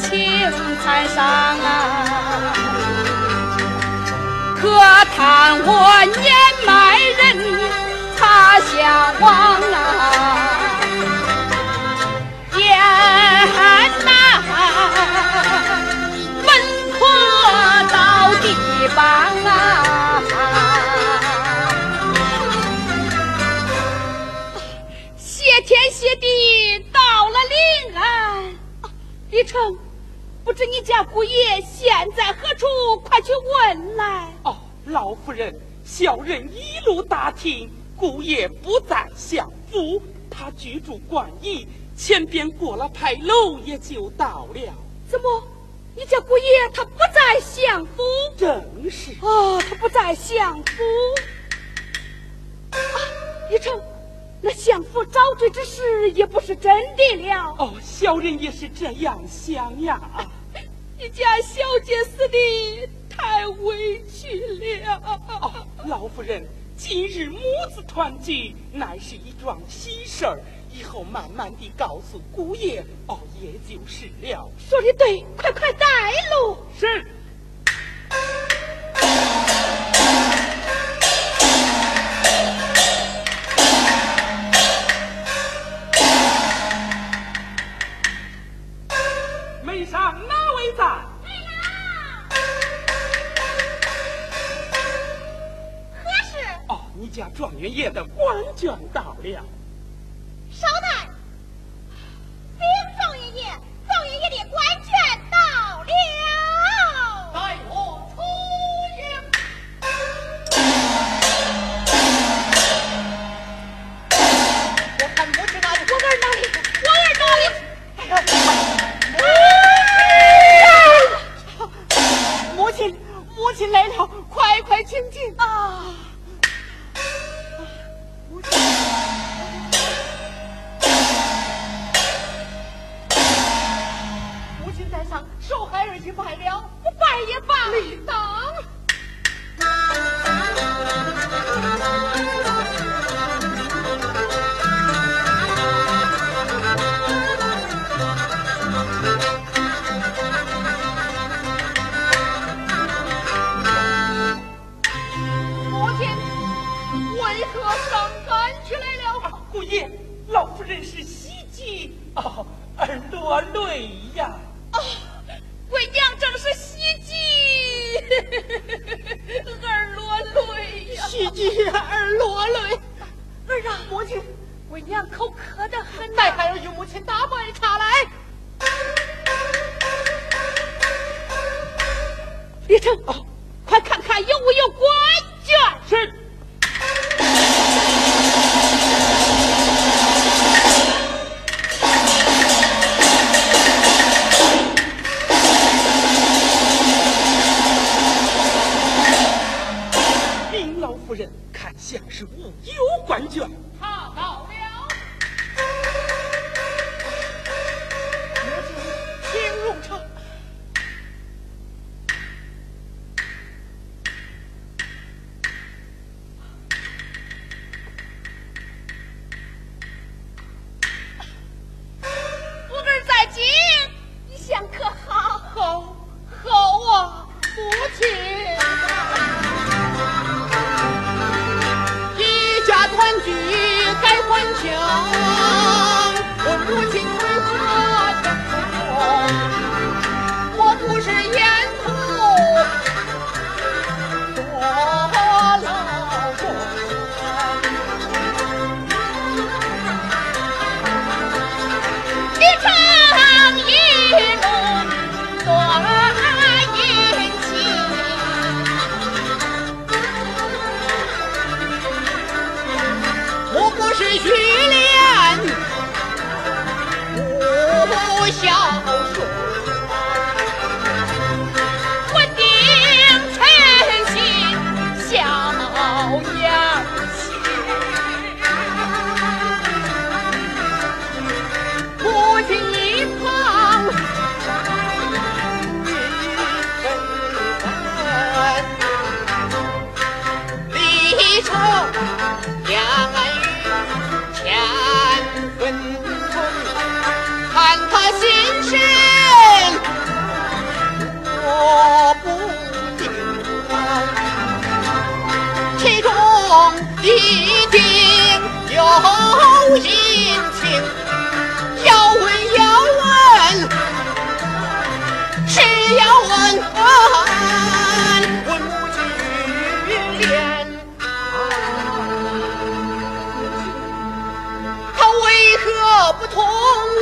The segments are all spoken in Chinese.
情台上啊，可叹我年迈人他乡望啊，天呐，门可到地方啊，谢天谢地到了临安。李成，不知你家姑爷现在何处？快去问来。哦，老夫人，小人一路打听，姑爷不在相府，他居住观驿，前边过了牌楼也就到了。怎么，你家姑爷他不在相府？正是。哦，他不在相府。啊，一成。那相府招罪之事也不是真的了。哦，小人也是这样想呀。你家小姐死的太委屈了。哦，老夫人，今日母子团聚，乃是一桩喜事儿，以后慢慢地告诉姑爷，哦，也就是了。说的对，快快带路。是。状元爷的官卷到了，少奶奶，禀状元爷，状元爷的官卷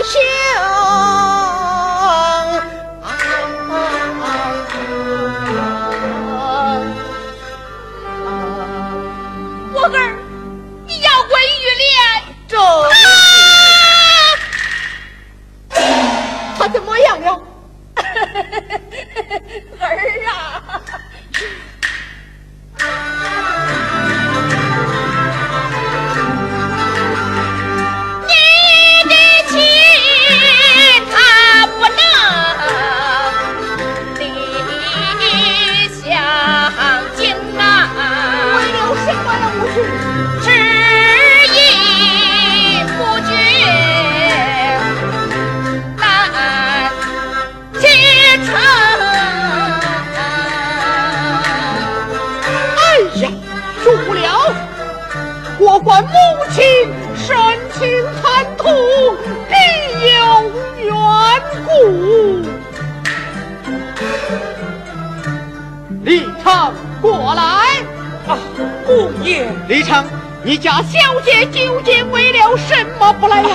行？李昌，你家小姐究竟为了什么不来呀？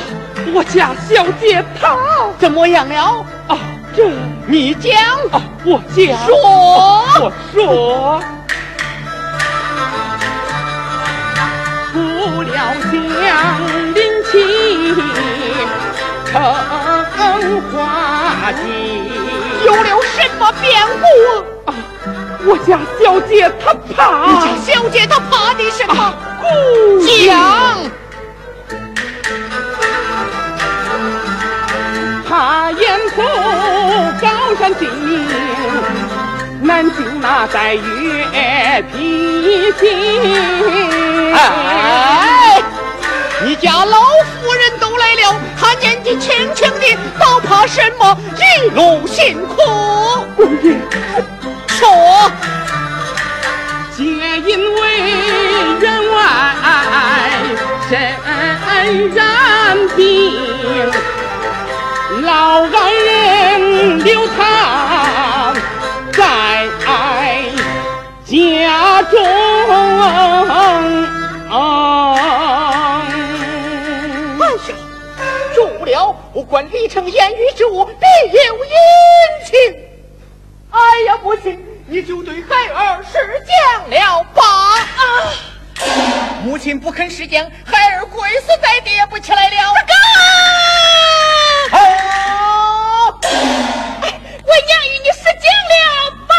我家小姐她。怎么样了？啊，这。你讲，啊，我讲。说。我说，不料将临期成花季有了什么变故？啊，我家小姐她怕你怕家小姐她怕的什么？啊，姑爷讲。他沿途高山峻岭，南京那在月披星。哎，你家老夫人都来了，她年纪轻轻的，倒怕什么一路辛苦？姑爷，说，皆因为员外身染病，老爱人留他在家中。哎呀，住不了，我管李成言语之物，必有隐情。哎呀，母亲，你就对孩儿施讲了吧。啊！母亲不肯施讲，孩儿跪死在地也不起来了。哥，啊！我娘与你施讲了吧？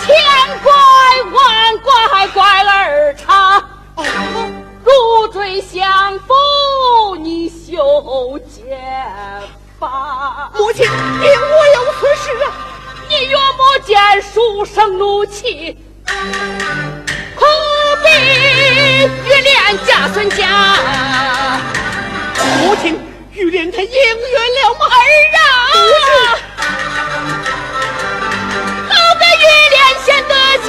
千怪万怪怪儿长，如坠相逢你修母亲，你我有此事啊。你岳母见书生怒气，可比玉莲家孙家。母亲，玉莲她应允了吗？儿啊，好个玉莲先得气，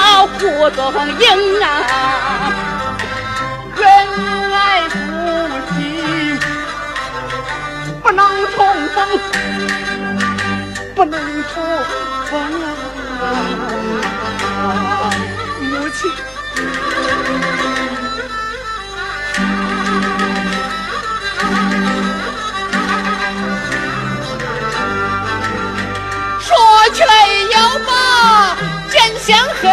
我的儿哭的难成声，千呼万呼不答应，啊！恩爱夫妻不能重逢，不能重逢啊！母亲。相恨，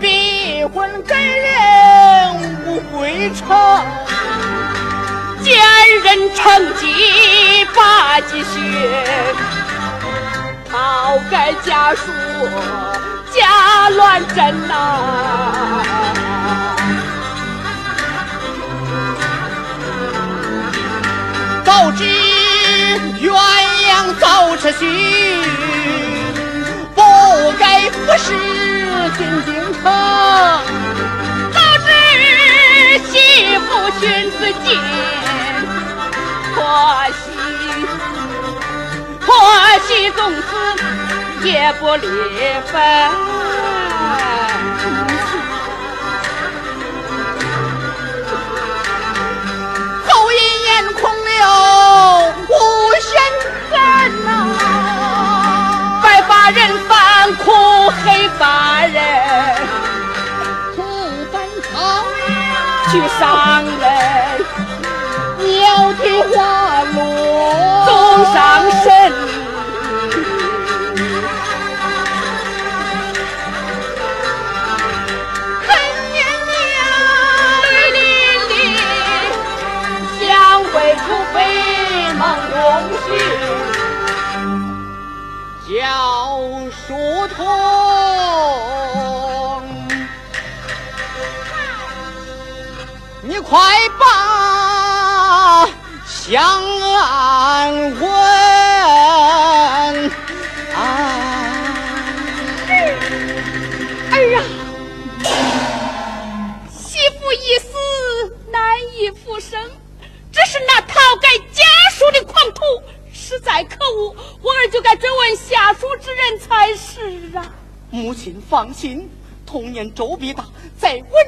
逼婚给人无归程。奸人成疾把鸡血，抛开家书家乱真呐、告知鸳鸯早出巡，不该服侍进京城。早知媳妇寻思尽，婆媳婆媳从此也不离分。黑发人，土本朝去伤相安问啊！儿啊，媳妇一死，难以复生。只是那逃改家书的狂徒实在可恶，我儿就该追问下属之人才是啊。母亲放心，同年周必大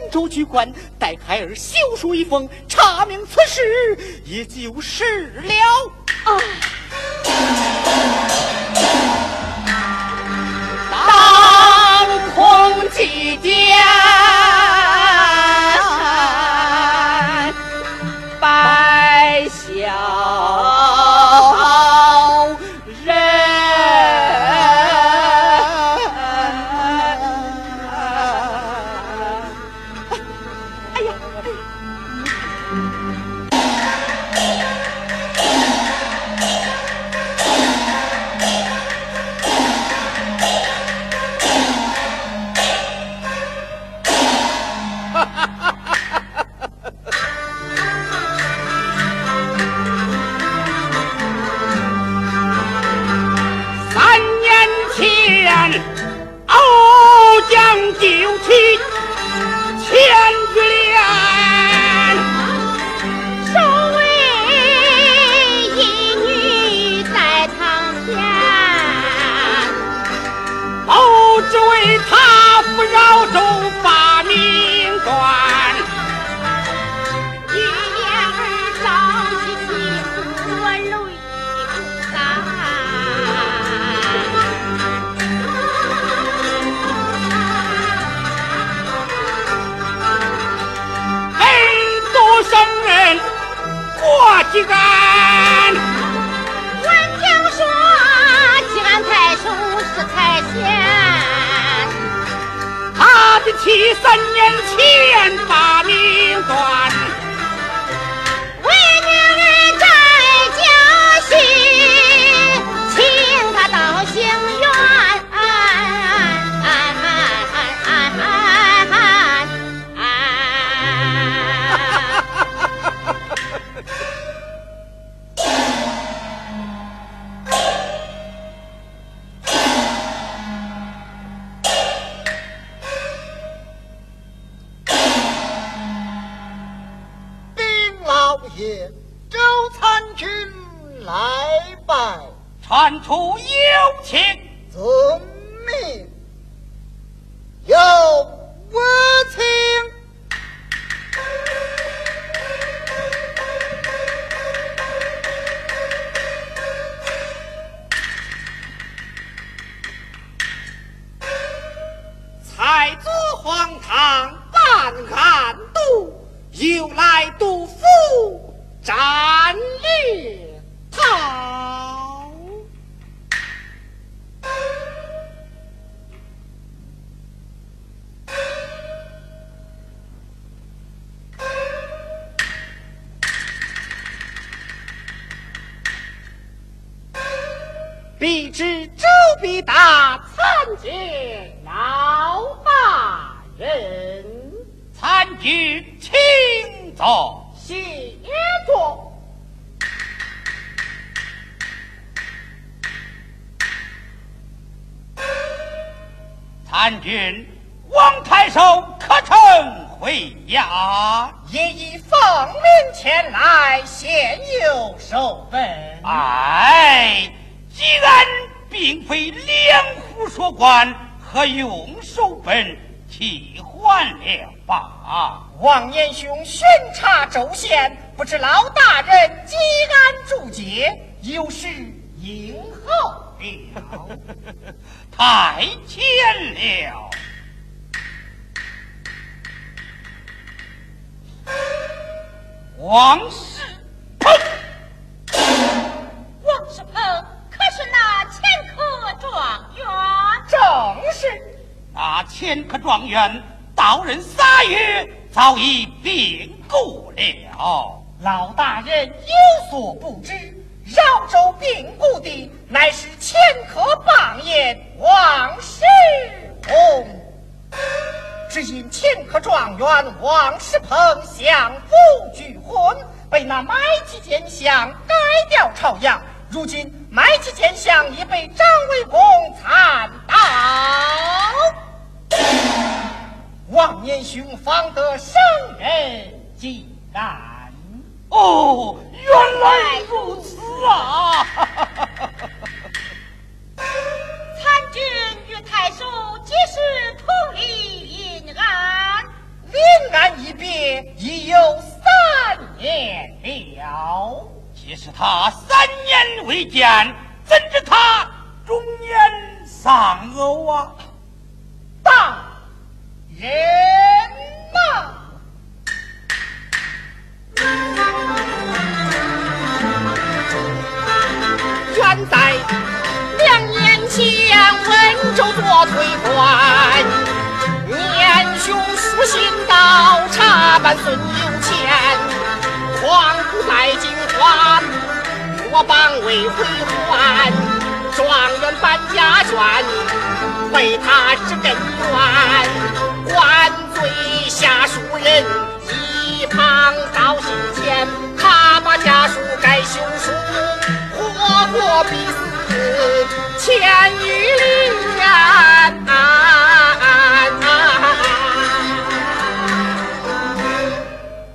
州举官，待孩儿修书一封，查明此事，也就是了。啊，当空祭奠，谢周参军来拜，传出有请，遵命。有我情，才坐皇堂办案度，又来多。府站列堂。必知周必大参见老大人，参军请坐，参军王太守可曾回衙？也已奉命前来，现有守本。哎。既然并非两府所管，何用守本替换了吧？王延兄巡查州县，不知老大人几安住节，有失应候了。太浅了。王世鹏，王世鹏可。是那前科状元，正是那前科状元到任三月，早已病故了。老大人有所不知，饶州病故的乃是前科榜眼王世鹏，只因前科状元王世鹏相夫拒婚，被那买妻奸相改掉朝阳。如今买起奸相已被张卫公惨倒，王年兄方得生人祭然。哦，原来如此啊！参军与太守皆是同里临安？临安一别已有三年了。即使他三年未见，怎知他中年丧偶啊？大人呐！远在两年前，温州做推官，年兄书信到，查办孙有钱，况不在京。我榜位回还，状元搬家眷，被他之根源，官罪下属人唐高辛前，他把家书改休书，活活逼死千玉林。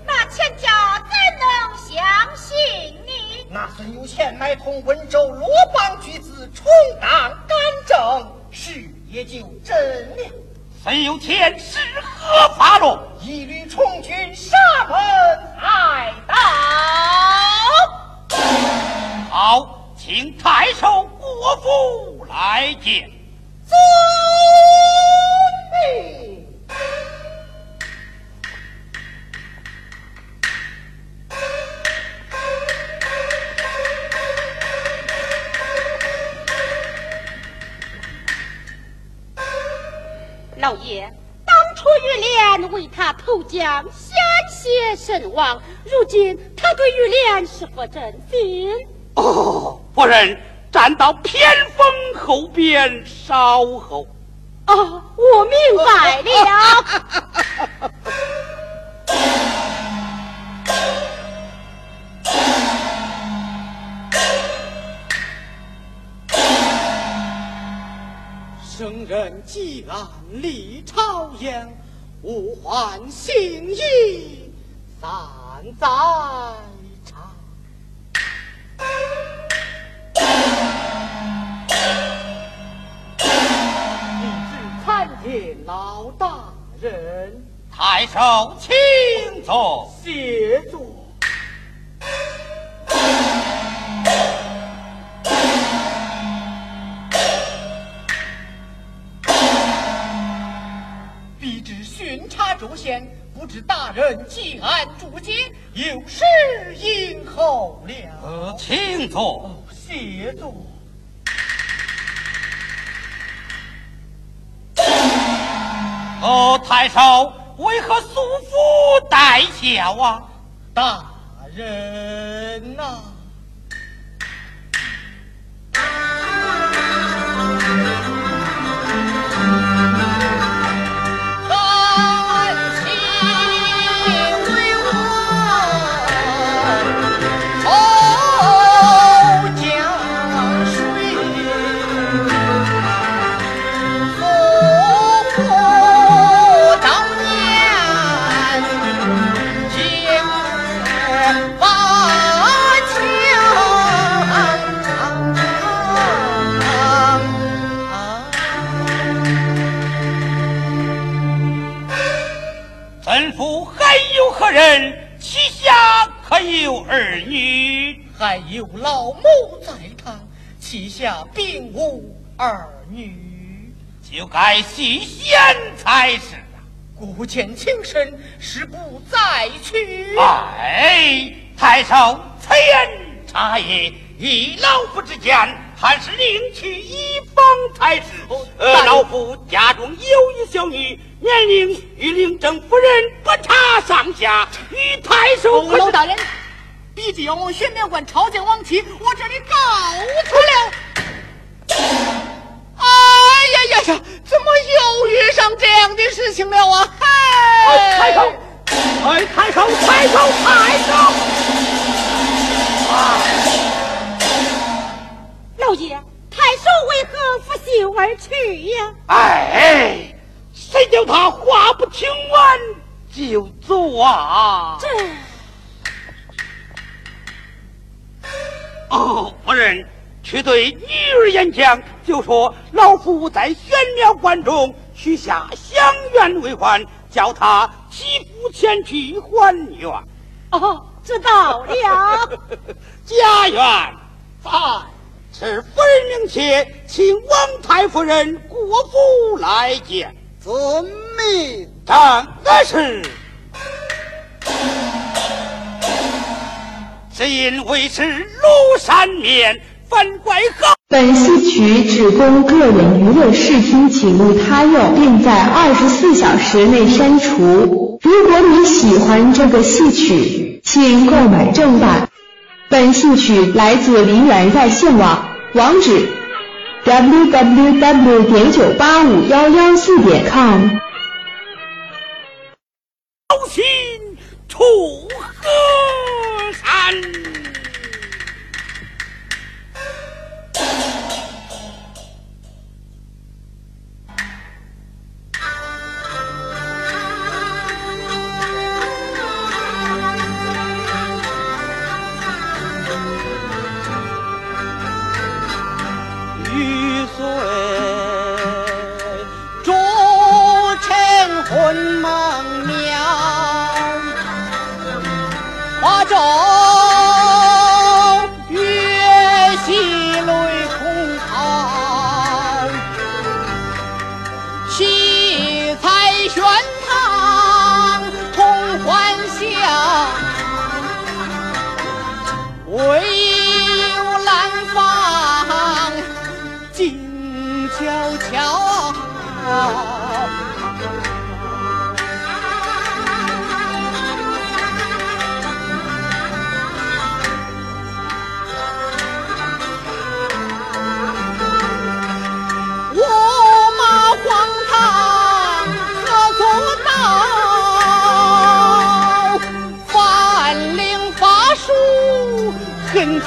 那钱家怎能相信你？那孙有钱买通温州罗邦举子，充当干政，是也就真了。孙有天是何法落？一律从军沙门挨到。好，请太守国父来见。遵命。老爷，玉莲为他投江，险些身亡，如今他对玉莲是否真心？哦，夫人站到偏锋后边稍后。哦，我明白了。圣人既然立朝阳，吾唤心意散在场。立旨参见老大人，太守请坐。谢座。州县，不知大人既安住节，有失应候了。呃，请坐。谢坐。哦，太守为何素服带孝啊？大人呐、看人？膝下可有儿女？还有老母在堂，膝下并无儿女。就该细显才是啊！顾见情深，实不再去。哎，太守此言差也，以老夫之见，还是另娶一方才是。老夫家中有一小女，年龄与领正夫人不差上下，与太守哦老大人，毕竟要往玄妙观朝见王妻，我这里告辞了。哎呀呀呀！怎么又遇上这样的事情了啊？嗨，太守，哎，太守，太守，太守！啊老爷，太守为何拂袖而去呀？哎，谁叫他话不听完就走啊？这哦，夫人，去对女儿演讲，就说老夫在玄妙观中许下相愿为还，叫他替父前去还愿。哦，知道了。家园在，是夫人名妾，请王太夫人、国父来见。遵命。正的是。只因为是庐山面，反怪好。本戏曲只供个人娱乐视听，请勿他用，并在二十四小时内删除。如果你喜欢这个戏曲，请购买正版。本戏曲来自梨园在线网，网址：www 点九八五幺幺四点 com。高心出河山。走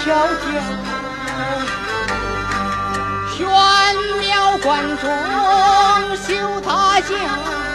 条条玄妙观中修他像，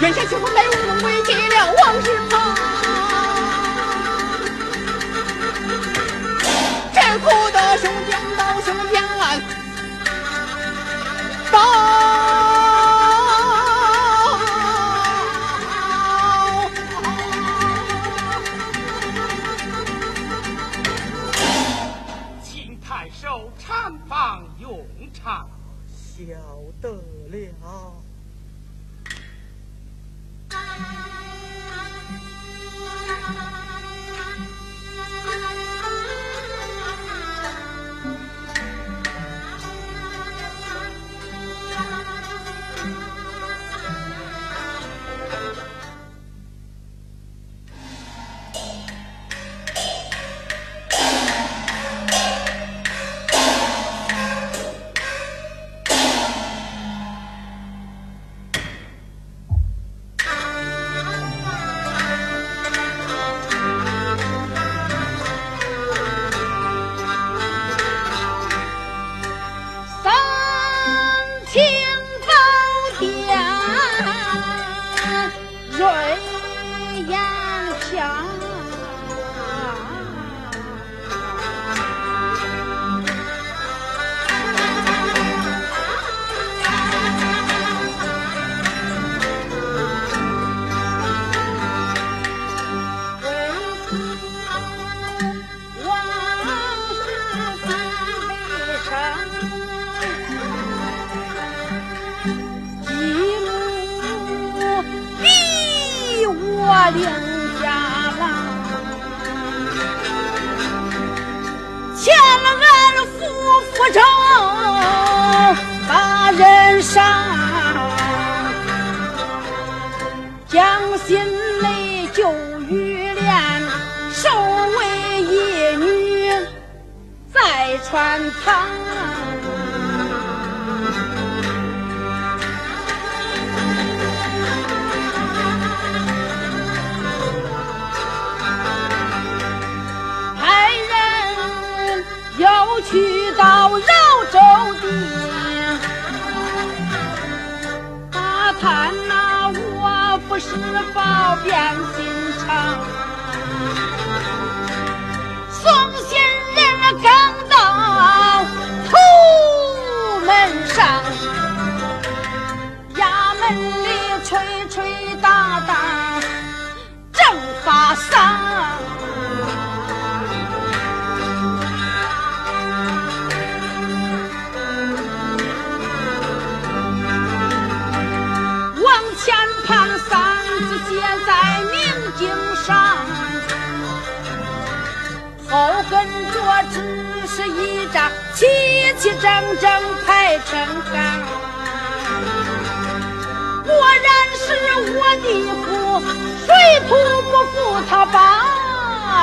原先秦皇乃有武为威了王世充战鼓的雄兵到雄兵来到我复仇把人杀，将心内旧雨恋，守为一女，再传他。是否变心肠。送信人刚到土门上，衙门里吹吹打打正发丧。张齐齐整整排成行。果然是我的父，水土不服他把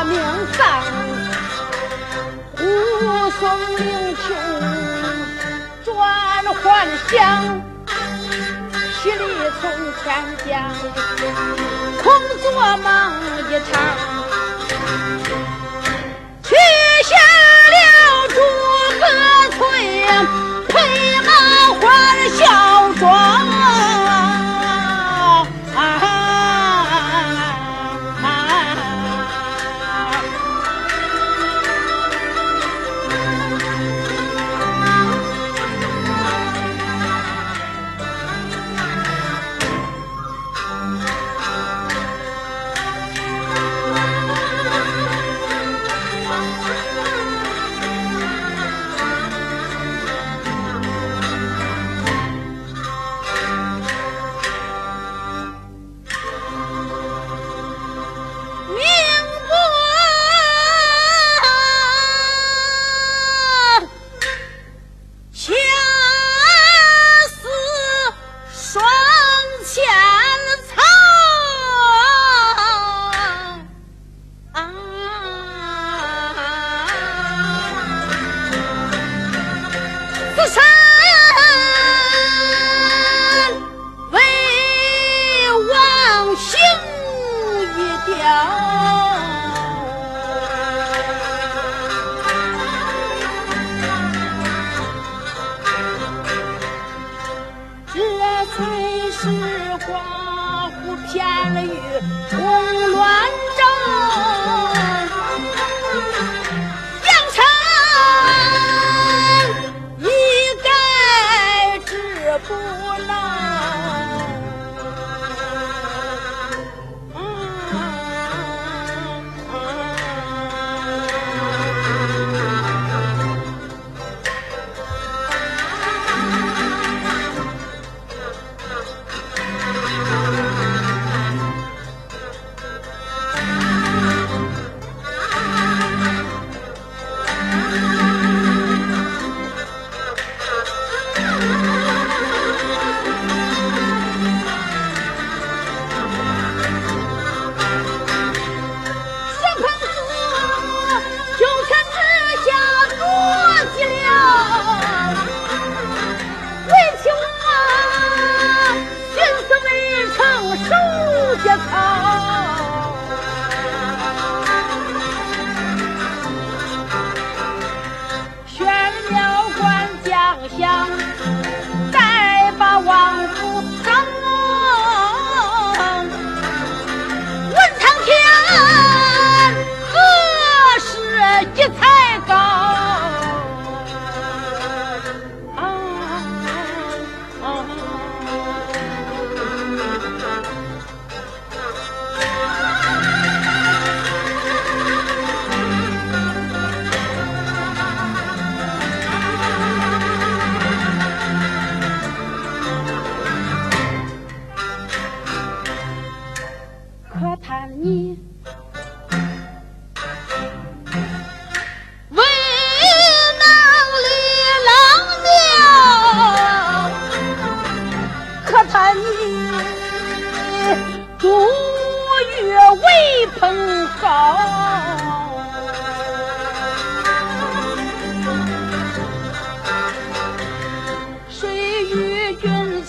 命丧，护送灵柩转还乡。七里从天降，空做梦一场，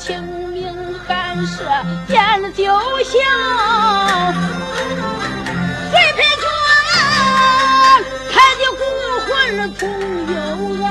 清明寒舍见酒香，谁陪着他的孤魂同游啊？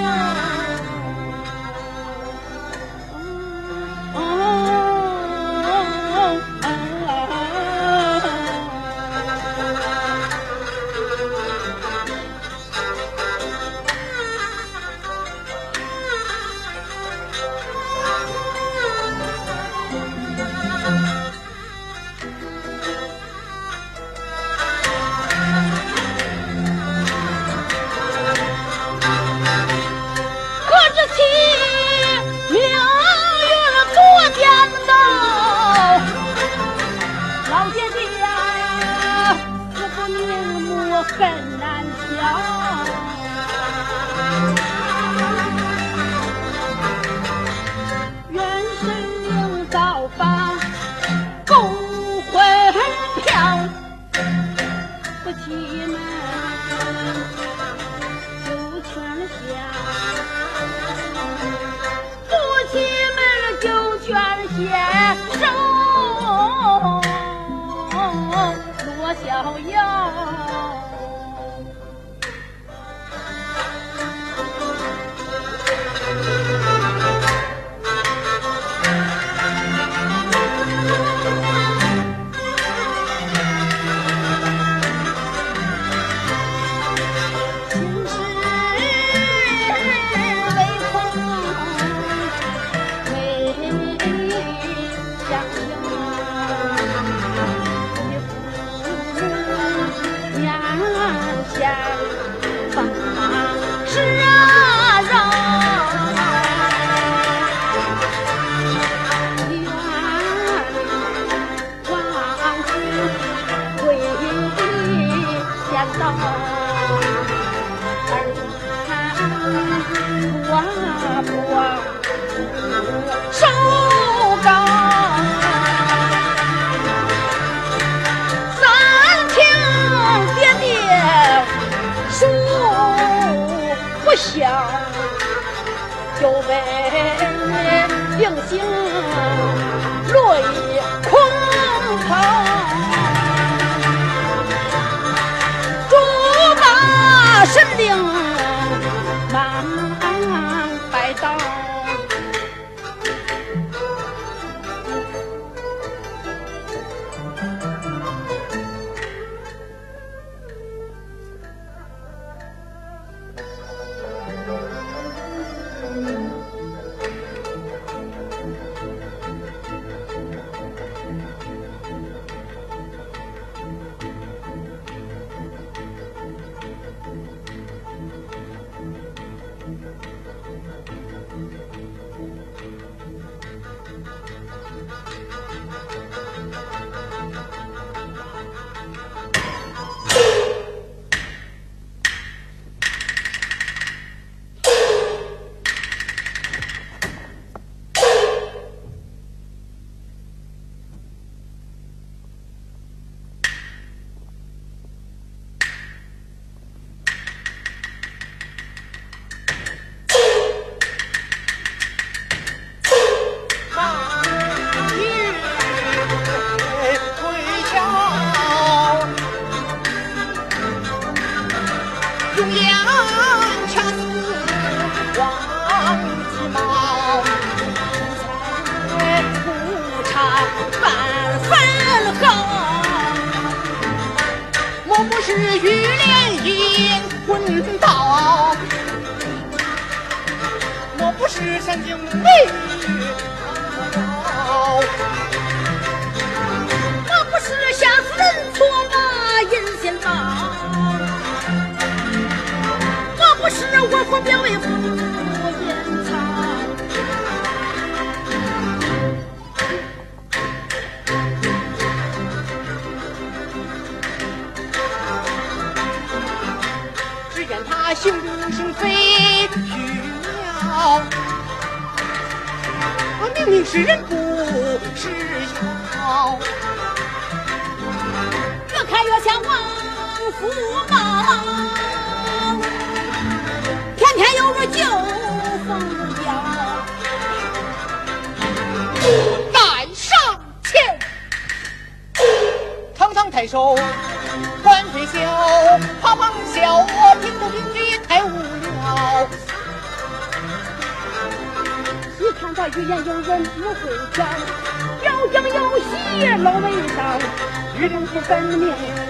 将，有本定睛落一空头。竹马神灵。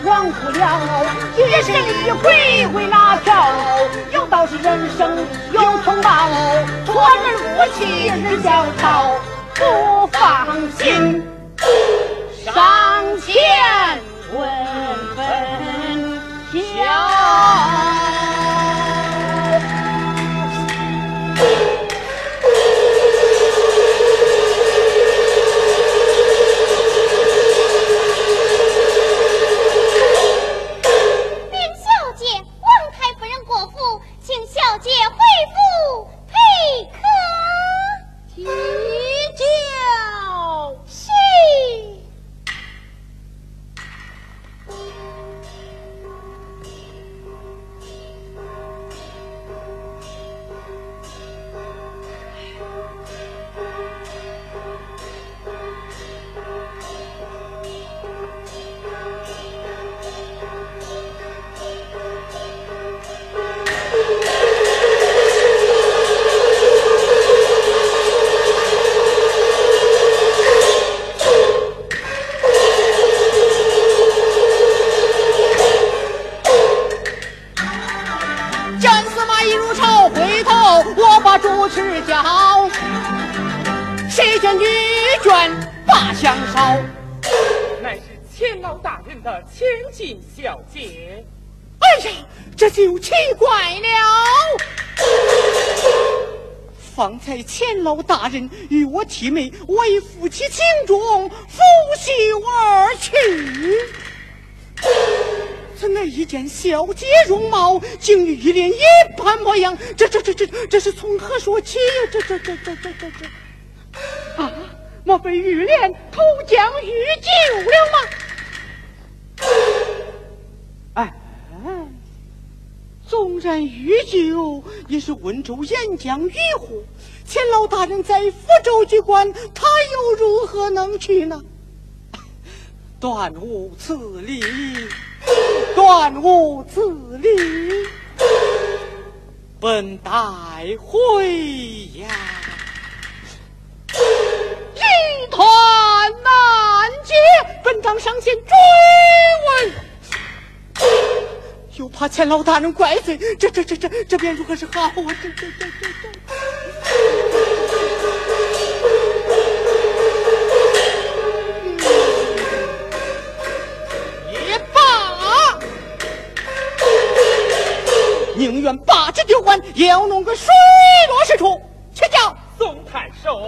忘不了，一生一回回哪条？有道是人生有同胞，托人夫妻日交朝，不放心，上前问分晓。才钱老大人与我提媒为夫妻情重，拂袖而去。怎奈一见小姐容貌，竟与一脸一般模样，这这这这这是从何说起呀？这这这这这这这啊！莫非玉莲投江遇救了吗？纵然御酒，也是温州沿江渔户。钱老大人在福州居官，他又如何能去呢？断无此理，断无此理，本待回呀。一团难解，本当上前追问。又怕钱老大人怪罪，这这这这这便如何是好啊？这这这这这。也罢，宁愿把职丢官，也要弄个水落石出。去叫宋太守，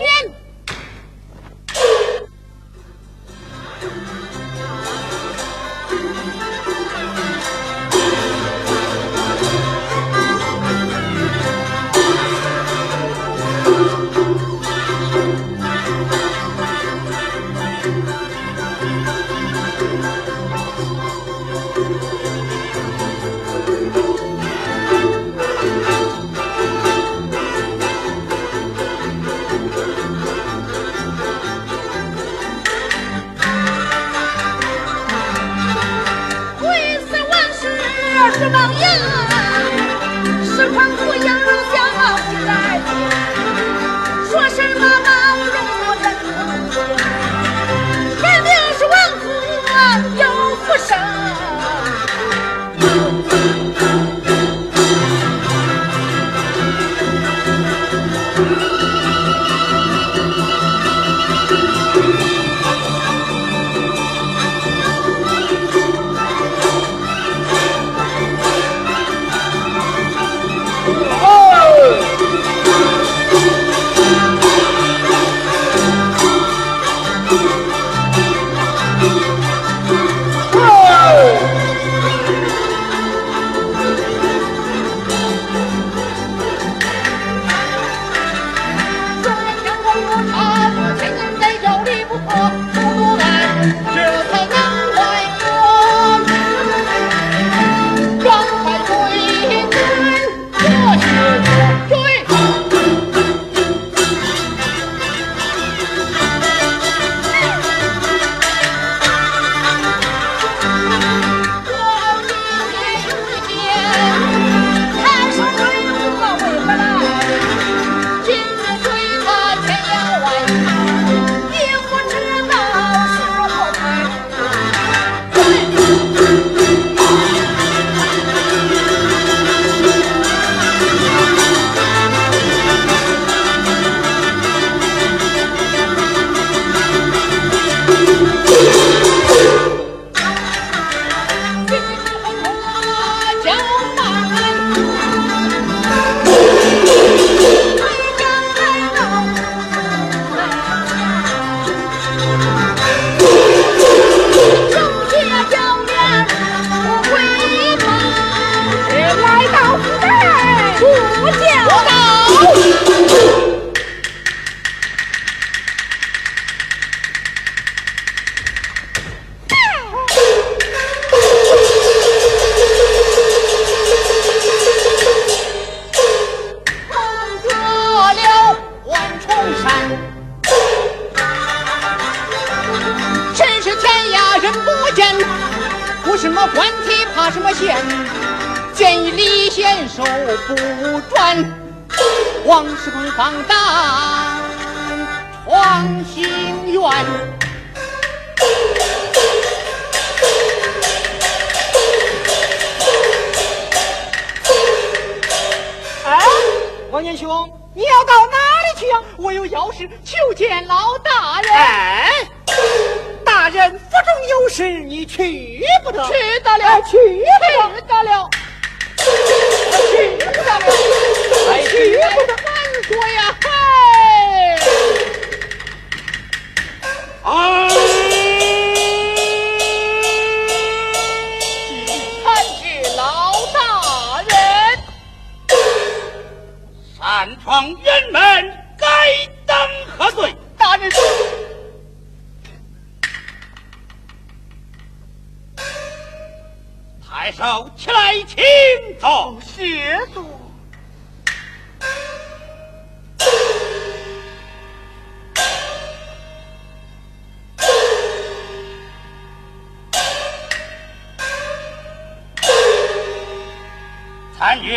参军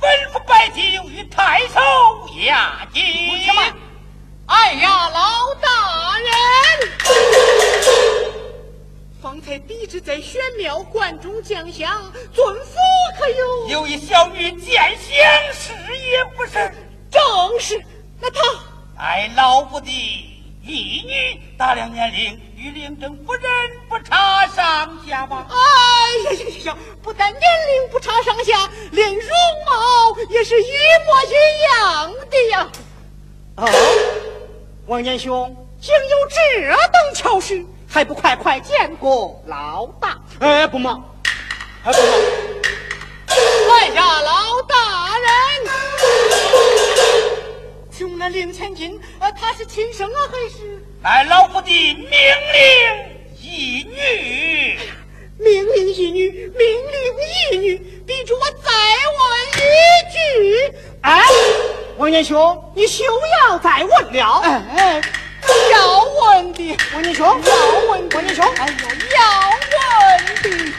吩咐摆酒与太守压惊。哎呀，老大人，方才弟子在玄妙观中将相，尊府可有？有一小女见相，是也不是？正是。那他乃老夫的义女，大量年龄与领政夫人不差上下吧？哎呀呀呀呀！不但年龄不差上下，连容貌也是一模一样的呀！啊，王年兄，竟有这等巧事，还不快快见过老大？哎，不忙，哎，不忙。在下，老请问那令千金，呃，他是亲生啊还是？乃老夫的命令一女。命令一女，命令一女，逼着我再问一句。哎，王年兄，你休要再问了。哎，要问的，王年兄，要问的，王年兄，哎呦，要问的。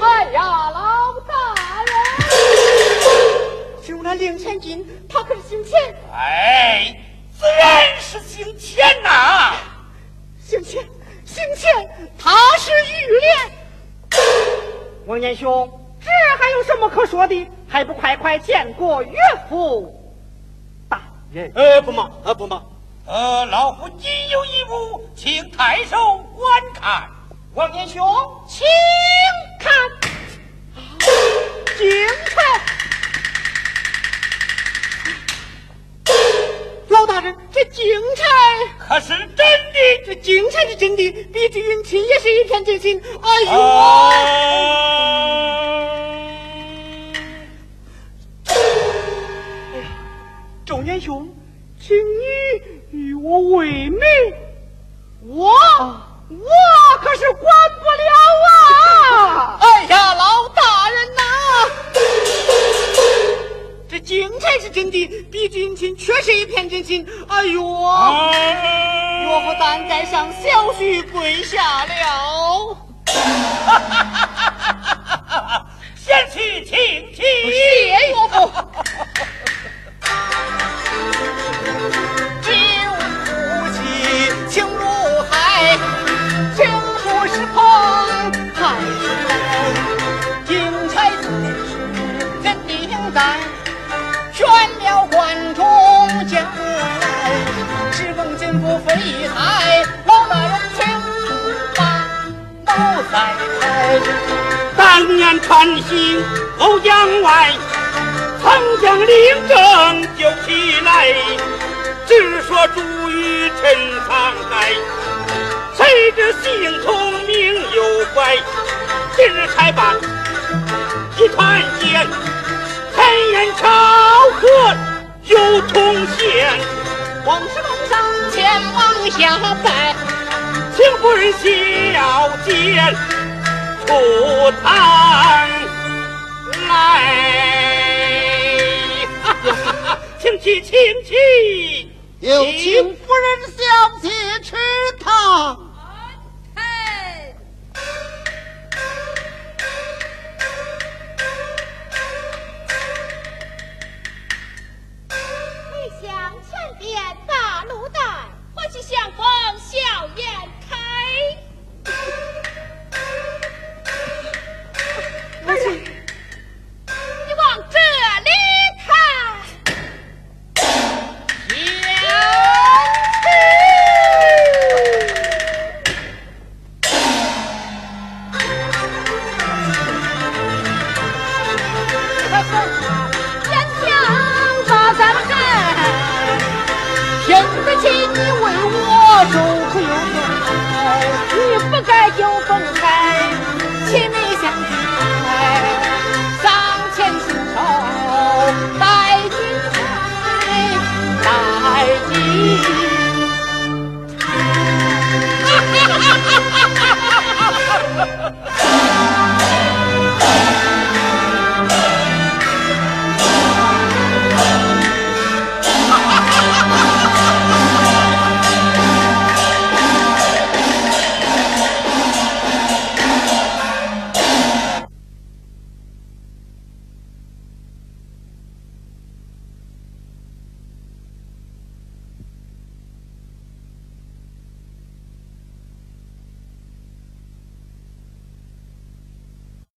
哎呀，老那令千金，他可是姓钱，哎，自然是姓钱呐、姓钱，姓钱，他是玉莲。王年兄，这还有什么可说的？还不快快见过岳父大人？呃，不忙，呃，不忙。呃，老夫仅有一物，请太守观看。王年兄，请看，精彩！这精彩，可是真的？这精彩是真的，比之云亲也是一片真心。哎呦，啊！周年兄，请你与我为媒，我我可是管不了啊！哎呀，老大人呐，这精彩是真的，比之云亲确是一片真心。哎呦，啊岳父担在上，小婿跪下了。先去请起。谢岳父。金无妻，情如海，情不是朋，还是爱。精彩之事，人定在玄庙观中将来。时逢金不飞台，老大人请把谋再开。当年传行欧江外，曾将领政救起来，只说主与陈沧海，谁知性聪明又乖，今日才办一团结，陈言朝贺有同县，往事梦上前往下拜。请夫人小姐出堂来，请起，请起，有请夫人小姐吃汤。笑靥